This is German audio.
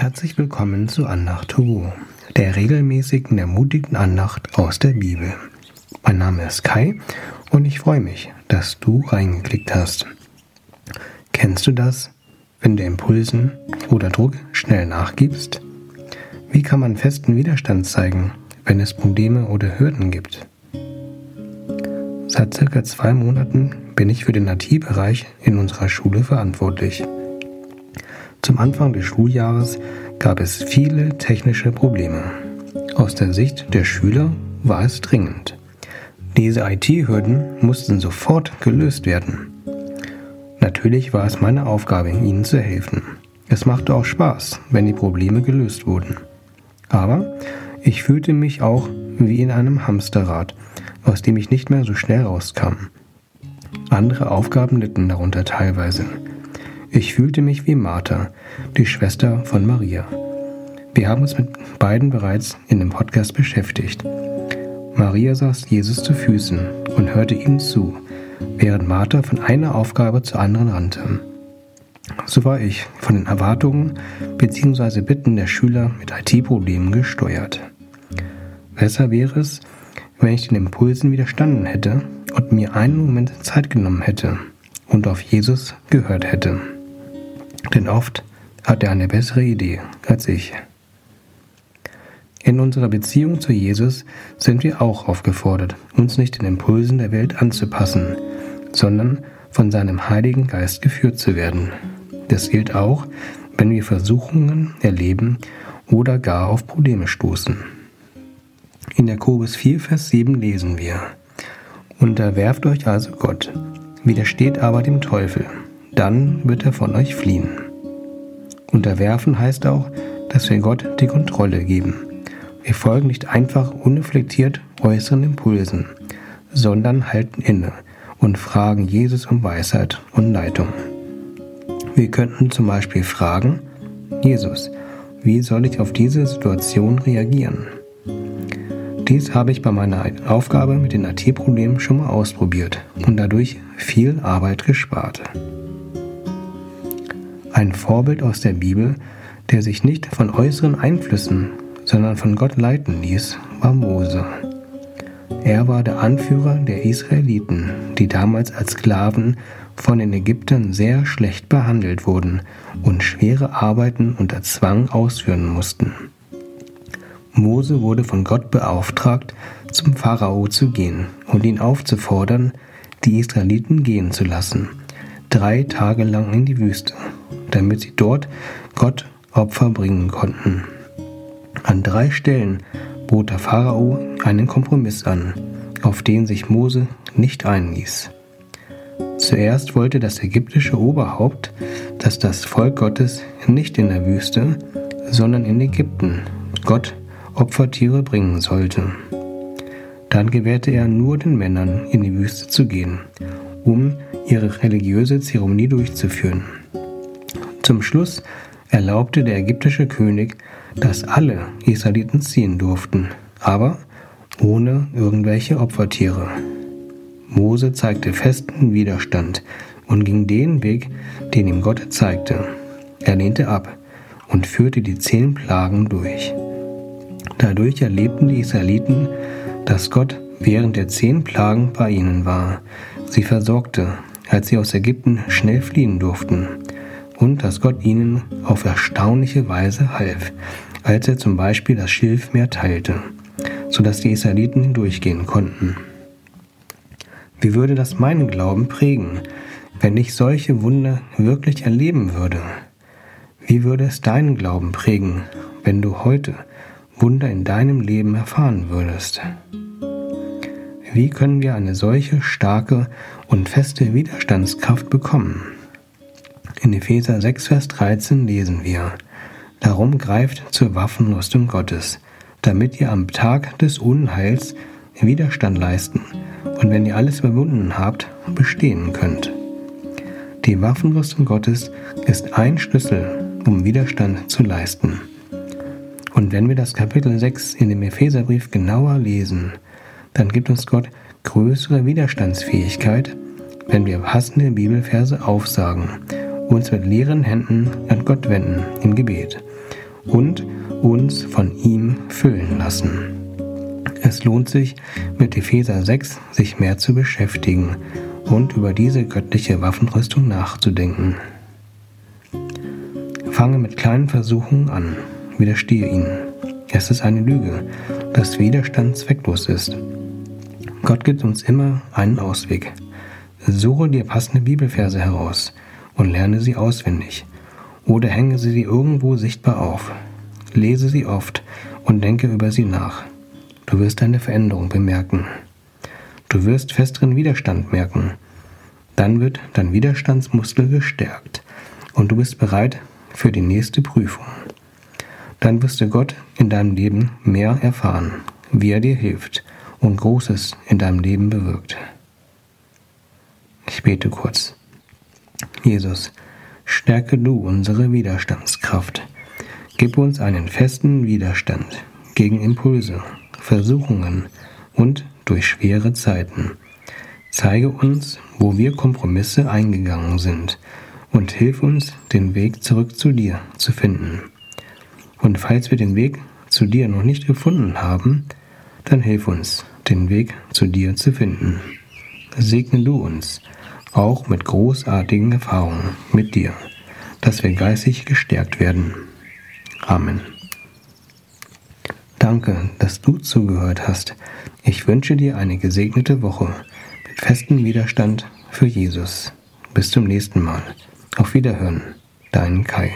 Herzlich willkommen zu Andacht to go, der regelmäßigen, ermutigten Andacht aus der Bibel. Mein Name ist Kai und ich freue mich, dass du reingeklickt hast. Kennst du das, wenn du Impulsen oder Druck schnell nachgibst? Wie kann man festen Widerstand zeigen, wenn es Probleme oder Hürden gibt? Seit circa zwei Monaten bin ich für den IT-Bereich in unserer Schule verantwortlich. Zum Anfang des Schuljahres gab es viele technische Probleme. Aus der Sicht der Schüler war es dringend. Diese IT-Hürden mussten sofort gelöst werden. Natürlich war es meine Aufgabe, ihnen zu helfen. Es machte auch Spaß, wenn die Probleme gelöst wurden. Aber ich fühlte mich auch wie in einem Hamsterrad, aus dem ich nicht mehr so schnell rauskam. Andere Aufgaben litten darunter teilweise. Ich fühlte mich wie Martha, die Schwester von Maria. Wir haben uns mit beiden bereits in dem Podcast beschäftigt. Maria saß Jesus zu Füßen und hörte ihm zu, während Martha von einer Aufgabe zur anderen rannte. So war ich von den Erwartungen bzw. Bitten der Schüler mit IT-Problemen gesteuert. Besser wäre es, wenn ich den Impulsen widerstanden hätte und mir einen Moment Zeit genommen hätte und auf Jesus gehört hätte. Denn oft hat er eine bessere Idee als ich. In unserer Beziehung zu Jesus sind wir auch aufgefordert, uns nicht den Impulsen der Welt anzupassen, sondern von seinem Heiligen Geist geführt zu werden. Das gilt auch, wenn wir Versuchungen erleben oder gar auf Probleme stoßen. In Jakobus 4, Vers 7 lesen wir, Unterwerft euch also Gott, widersteht aber dem Teufel, dann wird er von euch fliehen. Unterwerfen heißt auch, dass wir Gott die Kontrolle geben. Wir folgen nicht einfach unreflektiert äußeren Impulsen, sondern halten inne und fragen Jesus um Weisheit und Leitung. Wir könnten zum Beispiel fragen, Jesus, wie soll ich auf diese Situation reagieren? Dies habe ich bei meiner Aufgabe mit den IT-Problemen schon mal ausprobiert und dadurch viel Arbeit gespart. Ein Vorbild aus der Bibel, der sich nicht von äußeren Einflüssen, sondern von Gott leiten ließ, war Mose. Er war der Anführer der Israeliten, die damals als Sklaven von den Ägyptern sehr schlecht behandelt wurden und schwere Arbeiten unter Zwang ausführen mussten. Mose wurde von Gott beauftragt, zum Pharao zu gehen und ihn aufzufordern, die Israeliten gehen zu lassen, drei Tage lang in die Wüste, damit sie dort Gott Opfer bringen konnten. An drei Stellen bot der Pharao einen Kompromiss an, auf den sich Mose nicht einließ. Zuerst wollte das ägyptische Oberhaupt, dass das Volk Gottes nicht in der Wüste, sondern in Ägypten Gott Opfertiere bringen sollte. Dann gewährte er nur den Männern in die Wüste zu gehen, um ihre religiöse Zeremonie durchzuführen. Zum Schluss erlaubte der ägyptische König, dass alle Israeliten ziehen durften, aber ohne irgendwelche Opfertiere. Mose zeigte festen Widerstand und ging den Weg, den ihm Gott zeigte. Er lehnte ab und führte die zehn Plagen durch. Dadurch erlebten die Israeliten, dass Gott während der zehn Plagen bei ihnen war, sie versorgte, als sie aus Ägypten schnell fliehen durften, und dass Gott ihnen auf erstaunliche Weise half, als er zum Beispiel das Schilfmeer teilte, sodass die Israeliten durchgehen konnten. Wie würde das meinen Glauben prägen, wenn ich solche Wunder wirklich erleben würde? Wie würde es deinen Glauben prägen, wenn du heute Wunder in deinem Leben erfahren würdest? Wie können wir eine solche starke und feste Widerstandskraft bekommen? In Epheser 6, Vers 13 lesen wir, Darum greift zur Waffenrüstung Gottes, damit ihr am Tag des Unheils Widerstand leisten und wenn ihr alles überwunden habt, bestehen könnt. Die Waffenrüstung Gottes ist ein Schlüssel, um Widerstand zu leisten. Und wenn wir das Kapitel 6 in dem Epheserbrief genauer lesen, dann gibt uns Gott größere Widerstandsfähigkeit, wenn wir passende Bibelverse aufsagen, uns mit leeren Händen an Gott wenden im Gebet und uns von ihm füllen lassen. Es lohnt sich, mit Epheser 6 sich mehr zu beschäftigen und über diese göttliche Waffenrüstung nachzudenken. Fange mit kleinen Versuchen an, widerstehe ihnen. Es ist eine Lüge, dass Widerstand zwecklos ist. Gott gibt uns immer einen Ausweg. Suche dir passende Bibelverse heraus und lerne sie auswendig. Oder hänge sie irgendwo sichtbar auf. Lese sie oft und denke über sie nach. Du wirst eine Veränderung bemerken. Du wirst festeren Widerstand merken. Dann wird dein Widerstandsmuskel gestärkt und du bist bereit für die nächste Prüfung. Dann wirst du Gott in deinem Leben mehr erfahren, wie er dir hilft und Großes in deinem Leben bewirkt. Ich bete kurz. Jesus, stärke du unsere Widerstandskraft. Gib uns einen festen Widerstand gegen Impulse, Versuchungen und durch schwere Zeiten. Zeige uns, wo wir Kompromisse eingegangen sind und hilf uns, den Weg zurück zu dir zu finden. Und falls wir den Weg zu dir noch nicht gefunden haben, dann hilf uns, den Weg zu dir zu finden. Segne du uns, auch mit großartigen Erfahrungen mit dir, dass wir geistig gestärkt werden. Amen. Danke, dass du zugehört hast. Ich wünsche dir eine gesegnete Woche mit festem Widerstand für Jesus. Bis zum nächsten Mal. Auf Wiederhören. Dein Kai.